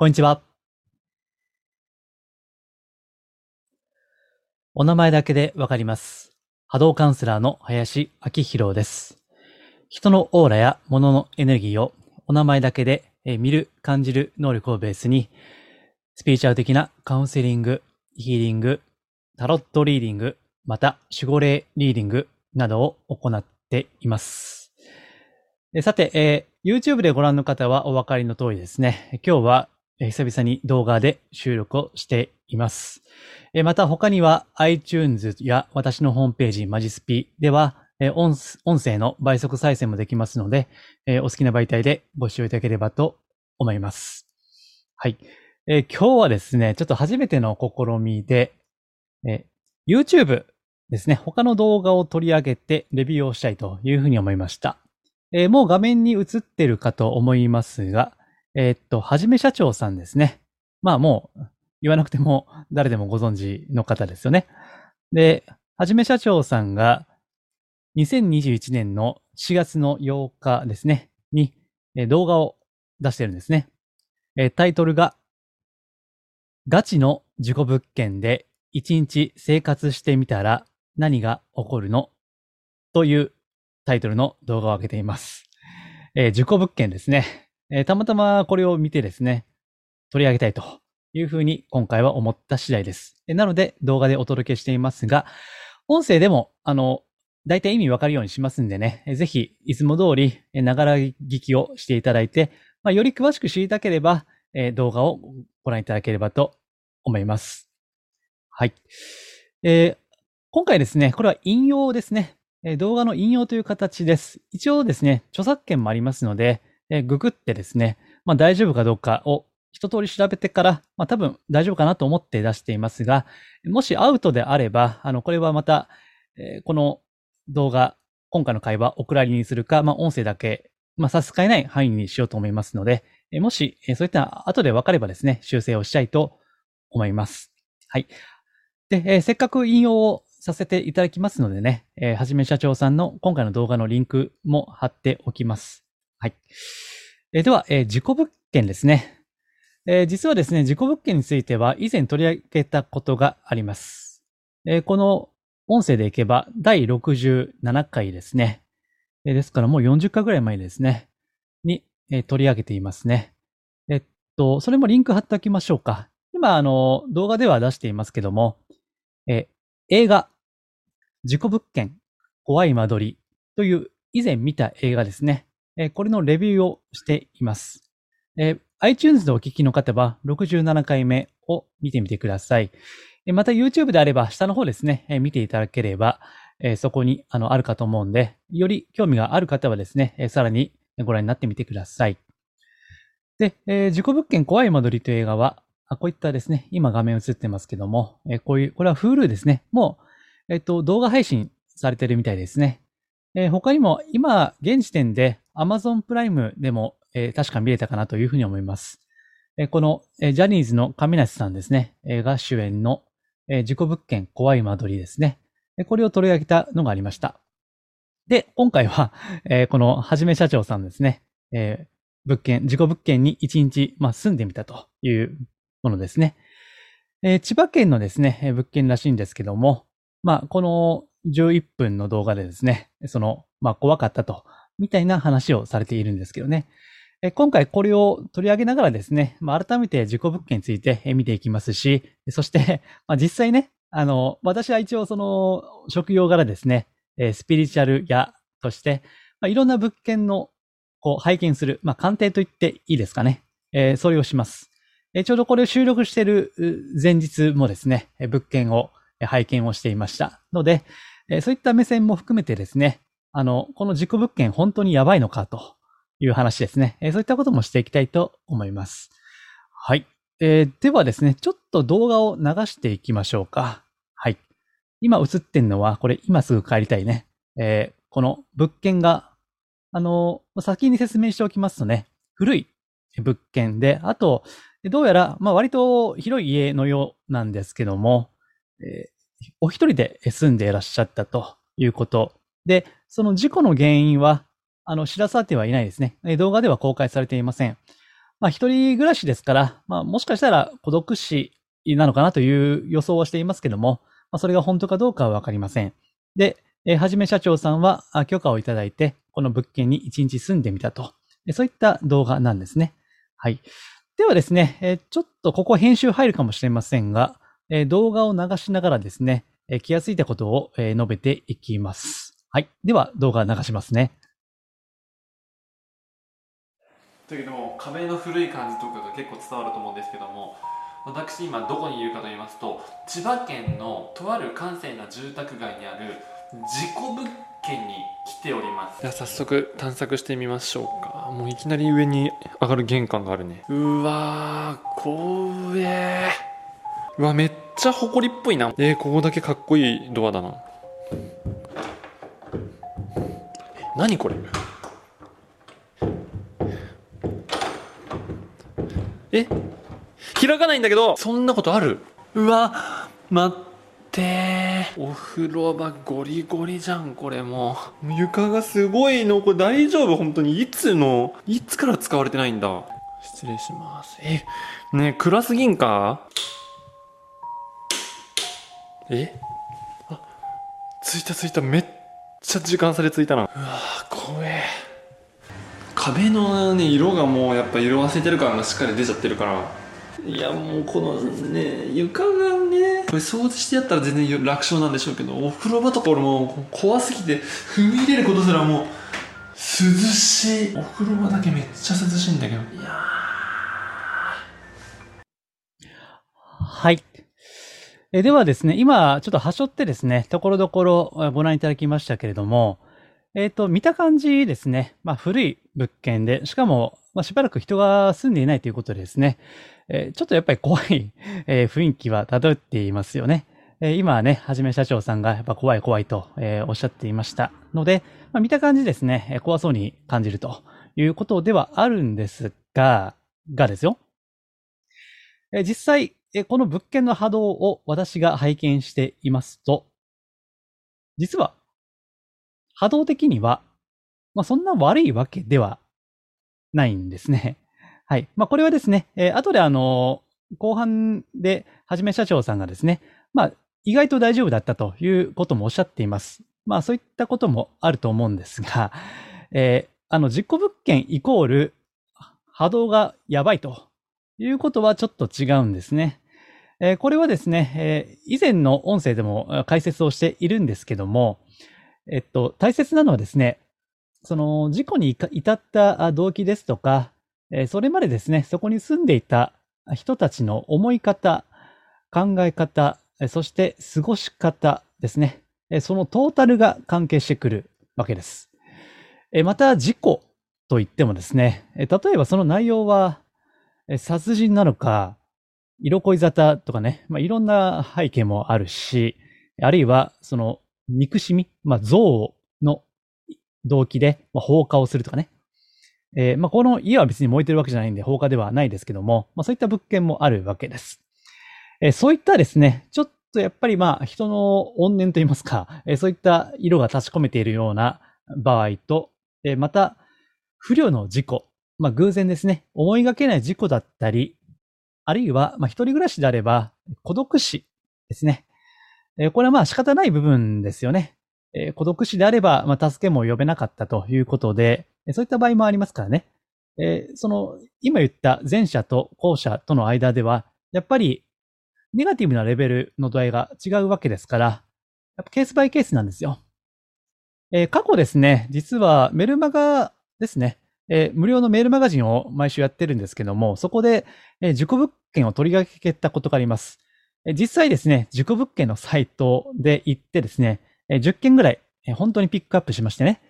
こんにちは。お名前だけでわかります。波動カウンセラーの林明宏です。人のオーラや物のエネルギーをお名前だけで見る、感じる能力をベースに、スピリチュアル的なカウンセリング、ヒーリング、タロットリーディング、また守護霊リーディングなどを行っています。さて、えー YouTube でご覧の方はお分かりの通りですね。今日は久々に動画で収録をしています。えまた他には iTunes や私のホームページマジスピではえ音声の倍速再生もできますので、えお好きな媒体でご視聴いただければと思います。はい。えー今日はですね、ちょっと初めての試みで、えー YouTube ですね、他の動画を取り上げてレビューをしたいというふうに思いました。えーもう画面に映ってるかと思いますが、えーっと、はじめ社長さんですね。まあもう言わなくても誰でもご存知の方ですよね。で、はじめ社長さんが2021年の4月の8日ですね、に動画を出してるんですね。えタイトルが、ガチの事故物件で1日生活してみたら何が起こるの？というタイトルの動画を上げています。えー事故物件ですね。えーたまたまこれを見てですね、取り上げたいというふうに今回は思った次第です。えなので動画でお届けしていますが、音声でも、あの、大体意味わかるようにしますんでね、えぜひ、いつも通り、えながら聞きをしていただいて、まあ、より詳しく知りたければ、え動画をご覧いただければと思います。はい。えー今回ですね、これは引用ですね。え動画の引用という形です。一応ですね、著作権もありますので、えーググってですね、まあ大丈夫かどうかを一通り調べてから、まあ多分大丈夫かなと思って出していますが、もしアウトであれば、あの、これはまた、えーこの動画、今回の会話、お蔵入りにするか、まあ音声だけ、まあ差し支えない範囲にしようと思いますので、えーもし、えーそういった後で分かればですね、修正をしたいと思います。はい。で、えーせっかく引用をさせていただきますのでね、えーはじめ社長さんの今回の動画のリンクも貼っておきます。はい。えーでは、えー事故物件ですね。えー実はですね、事故物件については以前取り上げたことがあります。えーこの音声でいけば第67回ですね。えーですからもう40回ぐらい前ですね。に、えー取り上げていますね。えっと、それもリンク貼っておきましょうか。今、あの、動画では出していますけども、え映画、事故物件、怖い間取りという以前見た映画ですね。えこれのレビューをしています。え iTunes でお聞きの方は67回目を見てみてください。また YouTube であれば下の方ですね、見ていただければ、そこにあるかと思うんで、より興味がある方はですね、さらにご覧になってみてください。で、え事故物件怖い間取りという映画は、こういったですね、今画面映ってますけども、えこういう、これは Hulu ですね。もう、えっと、動画配信されてるみたいですね。え他にも今、現時点で Amazon プライムでも、えー確か見れたかなというふうに思います。えーこの、えージャニーズの亀梨さんですね、えーが主演の、えー事故物件怖い間取りですね。これを取り上げたのがありました。で、今回は、えーこのはじめ社長さんですね、えー物件、事故物件に一日、まあ、住んでみたというものですね。えー千葉県のですね、物件らしいんですけども、まあ、この11分の動画でですね、その、まあ、怖かったと、みたいな話をされているんですけどね。今回これを取り上げながらですね、まあ、改めて事故物件について見ていきますし、そして、まあ、実際ね、あの、私は一応その、職業柄ですね、スピリチュアル屋として、まあ、いろんな物件の、こう、拝見する、まあ、鑑定と言っていいですかね。えーそれをします。えーちょうどこれを収録している前日もですね、物件を拝見をしていました。ので、えーそういった目線も含めてですね、あの、この事故物件本当にやばいのかという話ですね。そういったこともしていきたいと思います。はい。えーではですね、ちょっと動画を流していきましょうか。はい。今映ってんのは、これ今すぐ帰りたいね。えーこの物件が、あの、先に説明しておきますとね、古い物件で、あと、どうやら、まあ割と広い家のようなんですけども、えーお一人で住んでいらっしゃったということ。で、その事故の原因は、あの、知らされてはいないですね。動画では公開されていません。まあ一人暮らしですから、まあもしかしたら孤独死なのかなという予想をしていますけども、まあそれが本当かどうかはわかりません。で、えー、はじめ社長さんは許可をいただいて、この物件に一日住んでみたと。そういった動画なんですね。はい。ではですね、え、ちょっとここ編集入るかもしれませんが、え、動画を流しながらですね、え、気がついたことを、え述べていきます。はい。では動画流しますね。だけども壁の古い感じとかが結構伝わると思うんですけども私今どこにいるかと言いますと千葉県のとある閑静な住宅街にある事故物件に来ております。では早速探索してみましょうか。もういきなり上に上がる玄関があるね。うわー怖えうわめっちゃ埃っぽいな。えー、ここだけかっこいいドアだな何これ？え？開かないんだけど。そんなことある？うわ待って。お風呂場ゴリゴリじゃんこれも。う床がすごいの。これ大丈夫？本当に？いつの？いつから使われてないんだ？失礼します。え？ね暗すぎんか？え？あついたついた。めっちゃ時間差でついたな。うわ怖え。壁のね色がもうやっぱ色あせてる感がしっかり出ちゃってるから。いやもうこのね床がねこれ掃除してやったら全然楽勝なんでしょうけどお風呂場とか俺も怖すぎて踏み入れることすらもう涼しい。お風呂場だけめっちゃ涼しいんだけど。いやはいえではですね、今、ちょっと端折ってですね、ところどころご覧いただきましたけれども、えっ、ー、と、見た感じですね、まあ、古い物件で、しかも、まあ、しばらく人が住んでいないということでですね、えー、ちょっとやっぱり怖い、えー、雰囲気は漂っていますよね。え、今はね、はじめ社長さんがやっぱ怖い怖いと、え、おっしゃっていましたので、まあ、見た感じですね、え怖そうに感じるということではあるんですが、がですよ。え、実際、え、この物件の波動を私が拝見していますと、実は波動的には、まあ、そんな悪いわけではないんですね。はい。まあ、これはですね、えー、後であの、後半で、はじめ社長さんがですね、まあ、意外と大丈夫だったということもおっしゃっています。まあ、そういったこともあると思うんですが、えー、あの、実行物件イコール波動がやばいということはちょっと違うんですね。えー、これはですね、えー、以前の音声でも解説をしているんですけども、えっと、大切なのはですね、その事故に至った動機ですとか、それまでですね、そこに住んでいた人たちの思い方、考え方、そして過ごし方ですね。そのトータルが関係してくるわけです。また、事故と言ってもですね、例えばその内容は、殺人なのか、色恋沙汰とかね、まあ、いろんな背景もあるし、あるいは、その、憎しみ、まあ、憎悪の動機で、まあ、放火をするとかね。えー、まあ、この家は別に燃えてるわけじゃないんで放火ではないですけども、まあ、そういった物件もあるわけです。えー、そういったですね、ちょっとやっぱりまあ、人の怨念といいますか、えー、そういった色が立ち込めているような場合と、えー、また、不慮の事故、まあ、偶然ですね、思いがけない事故だったり、あるいは、まあ、一人暮らしであれば、孤独死ですね。えこれはまあ仕方ない部分ですよね。え孤独死であれば、まあ、助けも呼べなかったということで、そういった場合もありますからね。えその、今言った前者と後者との間では、やっぱり、ネガティブなレベルの度合いが違うわけですから、やっぱケースバイケースなんですよ。え過去ですね、実はメルマガですね、え無料のメールマガジンを毎週やってるんですけども、そこで、え自己物件を取り上げたことがあります。え実際ですね、事故物件のサイトで行ってですね、え10件ぐらいえ本当にピックアップしましてね、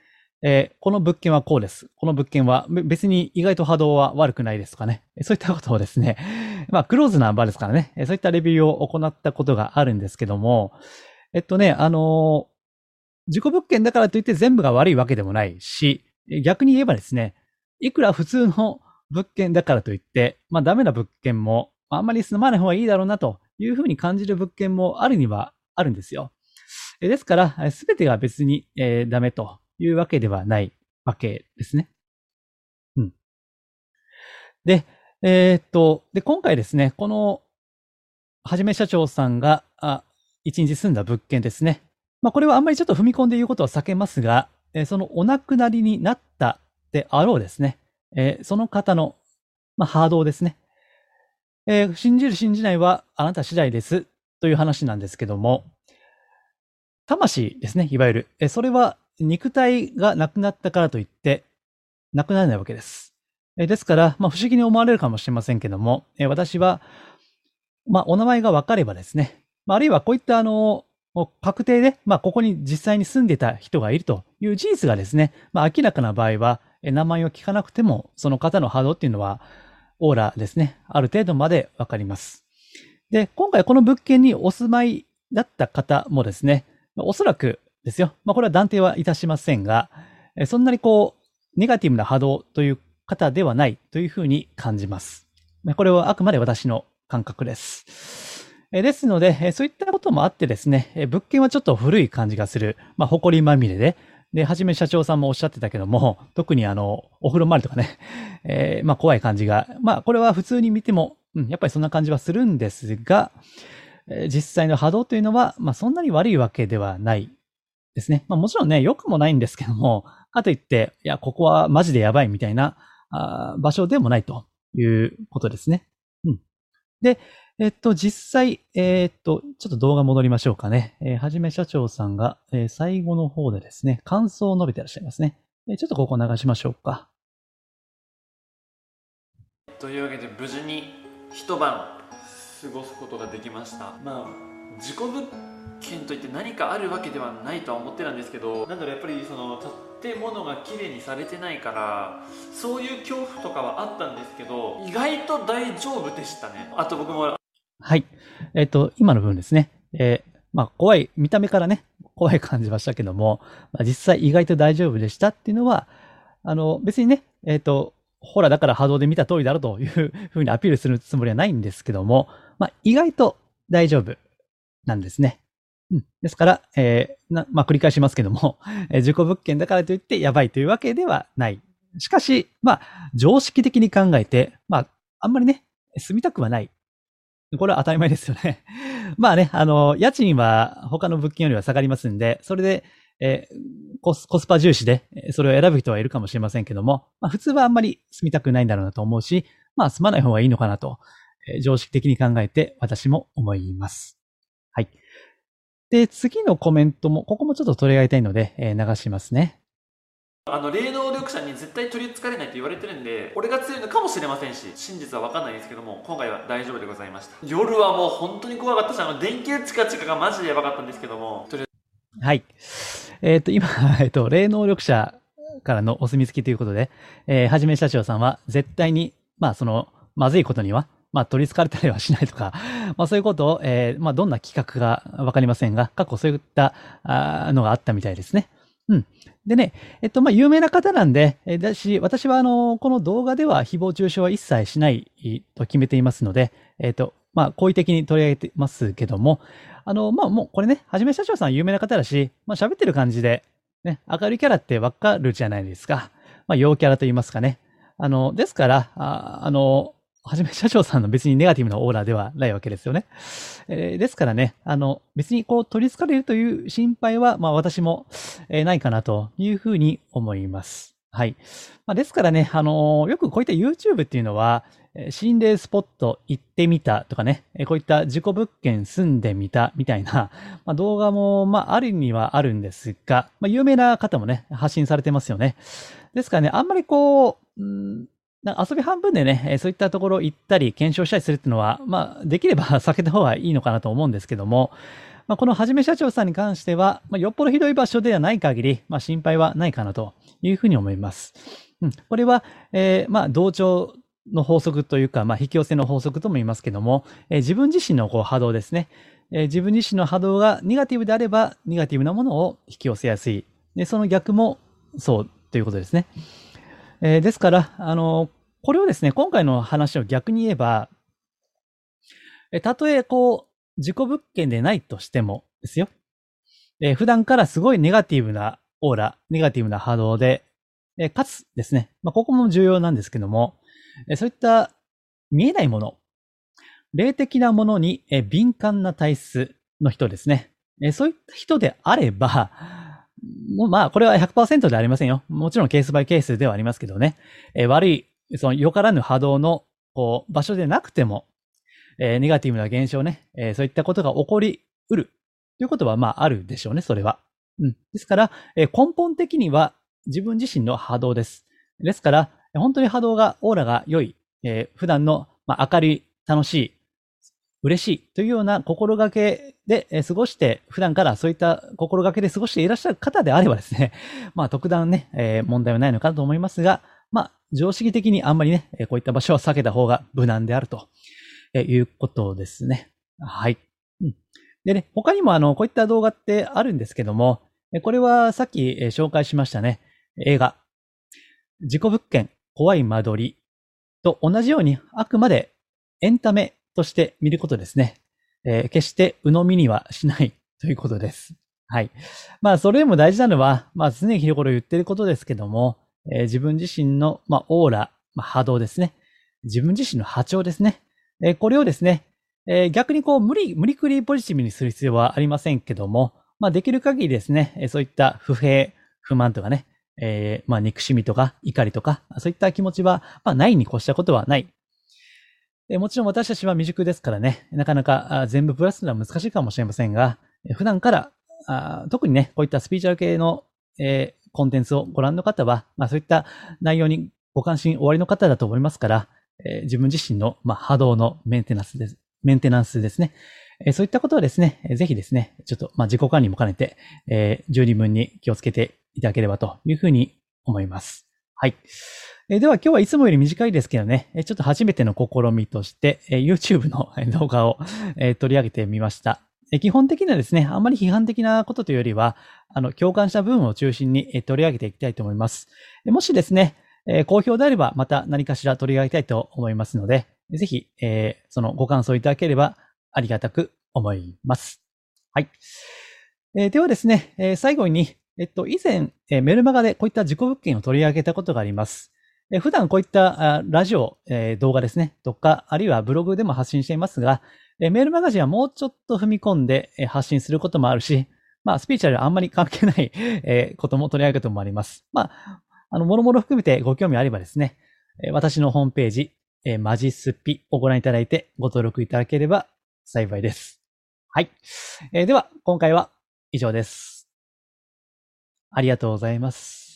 えこの物件はこうです。この物件は別に意外と波動は悪くないですとかね。そういったことをですね、まあクローズな場ですからね、そういったレビューを行ったことがあるんですけども、えっとね、あの事故物件だからといって全部が悪いわけでもないし、逆に言えばですね、いくら普通の物件だからといって、まあダメな物件もあんまり住まない方がいいだろうなというふうに感じる物件もあるにはあるんですよ。ですから、すべてが別に、えー、ダメというわけではないわけですね。うん。で、えーっと、で、今回ですね、この、はじめ社長さんが、あ、一日住んだ物件ですね。まあ、これはあんまりちょっと踏み込んで言うことは避けますが、えーそのお亡くなりになったであろうですね。えーその方の、まあ、波動ですね。えー信じる信じないはあなた次第ですという話なんですけども、魂ですね、いわゆる。えそれは肉体がなくなったからといって、なくならないわけです。えですから、まあ、不思議に思われるかもしれませんけども、え私は、まあ、お名前がわかればですね、まあ、るいはこういったあの、確定で、まあ、ここに実際に住んでた人がいるという事実がですね、まあ、明らかな場合は、名前を聞かなくても、その方の波動っていうのは、オーラですね、ある程度までわかります。で、今回この物件にお住まいだった方もですね、おそらくですよ、まあ、これは断定はいたしませんが、そんなにこう、ネガティブな波動という方ではないというふうに感じます。これはあくまで私の感覚です。ですので、そういったこともあってですね、物件はちょっと古い感じがする、まあ、埃まみれで、で、はじめ社長さんもおっしゃってたけども、特にあの、お風呂周りとかね、えーまあ怖い感じが、まあこれは普通に見ても、うん、やっぱりそんな感じはするんですが、えー実際の波動というのは、まあそんなに悪いわけではないですね。まあもちろんね、良くもないんですけども、かといって、いや、ここはマジでやばいみたいなあー場所でもないということですね。うん。で、えっと、実際、えーっと、ちょっと動画戻りましょうかね。えーはじめ社長さんが、えー最後の方でですね、感想を述べてらっしゃいますね。えちょっとここ流しましょうか。というわけで無事に一晩過ごすことができましたまあ事故物件といって何かあるわけではないとは思ってたんですけどなんだろやっぱりその建物が綺麗にされてないからそういう恐怖とかはあったんですけど意外と大丈夫でしたねあと僕もはい。えっと、今の部分ですね。えーまあ、怖い、見た目からね、怖い感じはしたけども、まあ、実際意外と大丈夫でしたっていうのは、あの、別にね、えっと、ほら、だから波動で見た通りだろうというふうにアピールするつもりはないんですけども、まあ、意外と大丈夫なんですね。うん。ですから、えーな、まあ、繰り返しますけども、えー事故物件だからといってやばいというわけではない。しかし、まあ、常識的に考えて、まあ、あんまりね、住みたくはない。これは当たり前ですよね。まあね、あの、家賃は他の物件よりは下がりますんで、それで、えコス、コスパ重視で、それを選ぶ人はいるかもしれませんけども、まあ普通はあんまり住みたくないんだろうなと思うし、まあ住まない方がいいのかなと、えー常識的に考えて私も思います。はい。で、次のコメントも、ここもちょっと取り上げたいので、えー流しますね。あの霊能力者に絶対取り憑かれないと言われてるんで俺が強いのかもしれませんし真実は分かんないですけども今回は大丈夫でございました夜はもう本当に怖かったしあの電球チカチカがマジでやばかったんですけどもとりあえずはい。えっ、と、今、えっ、と、霊能力者からのお墨付きということで、えーはじめ社長さんは絶対に、まあ、その、まずいことには、まあ、取り憑かれたりはしないとか、まあ、そういうことを、えーまあ、どんな企画かわかりませんが、過去そういったあのがあったみたいですね。うん。でね、えっと、まあ、有名な方なんで、えだし、私は、あの、この動画では誹謗中傷は一切しないと決めていますので、えっと、まあ、好意的に取り上げてますけども、あの、まあ、もうこれね、はじめ社長さん有名な方だし、まあ、喋ってる感じで、ね、明るいキャラってわかるじゃないですか。まあ、陽キャラと言いますかね。あの、ですから、ああの、はじめ社長さんの別にネガティブなオーラではないわけですよね。えーですからね、あの、別にこう取り憑かれるという心配は、まあ私も、えーないかなというふうに思います。はい。まあ、ですからね、あのよくこういった YouTube っていうのは、心霊スポット行ってみたとかね、こういった事故物件住んでみたみたいな、まあ、動画も、まあ、あるにはあるんですが、まあ、有名な方もね、発信されてますよね。ですからね、あんまりこう、遊び半分でね、そういったところ行ったり検証したりするっていうのは、まあ、できれば 避けた方がいいのかなと思うんですけども、まあ、このはじめ社長さんに関しては、まあ、よっぽどひどい場所ではない限り、まあ、心配はないかなというふうに思います。うん、これは、えーまあ、同調の法則というか、まあ、引き寄せの法則とも言いますけども、えー自分自身のこう波動ですね。えー自分自身の波動がネガティブであれば、ネガティブなものを引き寄せやすい。で、その逆もそうということですね。えーですから、あの、これをですね、今回の話を逆に言えば、えたとえこう、自己物件でないとしてもですよ。えー普段からすごいネガティブなオーラ、ネガティブな波動で、えーかつですね、まあ、ここも重要なんですけども、えーそういった見えないもの、霊的なものに敏感な体質の人ですね。そういった人であれば、まあ、これは100%ではありませんよ。もちろんケースバイケースではありますけどね。え悪い、そのよからぬ波動のこう場所でなくても、えネガティブな現象ね、えそういったことが起こりうるということはまああるでしょうね、それは。うん。ですから、え根本的には自分自身の波動です。ですから、本当に波動が、オーラが良い、えー、普段の、まあ、明るい、楽しい、嬉しいというような心がけで過ごして、普段からそういった心がけで過ごしていらっしゃる方であればですね、まあ特段ね、えー、問題はないのかと思いますが、まあ常識的にあんまりね、こういった場所は避けた方が無難であるということですね。はい。でね、他にもあの、こういった動画ってあるんですけども、これはさっき紹介しましたね、映画、事故物件、怖い間取りと同じようにあくまでエンタメとして見ることですね。えー、決して鵜呑みにはしないということです。はい。まあ、それでも大事なのは、まあ、常に日頃言ってることですけども、えー、自分自身の、まあ、オーラ、まあ、波動ですね。自分自身の波長ですね。えー、これをですね、えー、逆にこう、無理、無理くりポジティブにする必要はありませんけども、まあ、できる限りですねえ、そういった不平、不満とかね、えー、まあ、憎しみとか怒りとか、そういった気持ちは、まあ、ないに越したことはない。えもちろん私たちは未熟ですからね、なかなか全部プラスするのは難しいかもしれませんが、普段からあ、特にね、こういったスピーチャル系の、えー、コンテンツをご覧の方は、まあ、そういった内容にご関心おありの方だと思いますから、えー、自分自身の、まあ、波動のメンテナンスです。メンテナンスですね。えー、そういったことはですね、ぜひですね、ちょっと、まあ、自己管理も兼ねて、えー、十二分に気をつけていただければというふうに思います。はい。えでは今日はいつもより短いですけどね、ちょっと初めての試みとして、え YouTube の動画をえ取り上げてみました。え基本的にはですね、あんまり批判的なことというよりは、あの、共感した部分を中心にえ取り上げていきたいと思います。もしですね、え好評であればまた何かしら取り上げたいと思いますので、ぜひ、そのご感想いただければありがたく思います。はい。えではですね、え最後に、えっと、以前、えメルマガでこういった自己物件を取り上げたことがあります。え普段こういったラジオ、え動画ですね、とか、あるいはブログでも発信していますが、えメールマガジンはもうちょっと踏み込んでえ発信することもあるし、まあ、スピーチャルはあんまり関係ないえことも取り上げることもあります。まあ、あの、もろもろ含めてご興味あればですね、え私のホームページ、えマジスピをご覧いただいてご登録いただければ幸いです。はい。えでは、今回は以上です。ありがとうございます。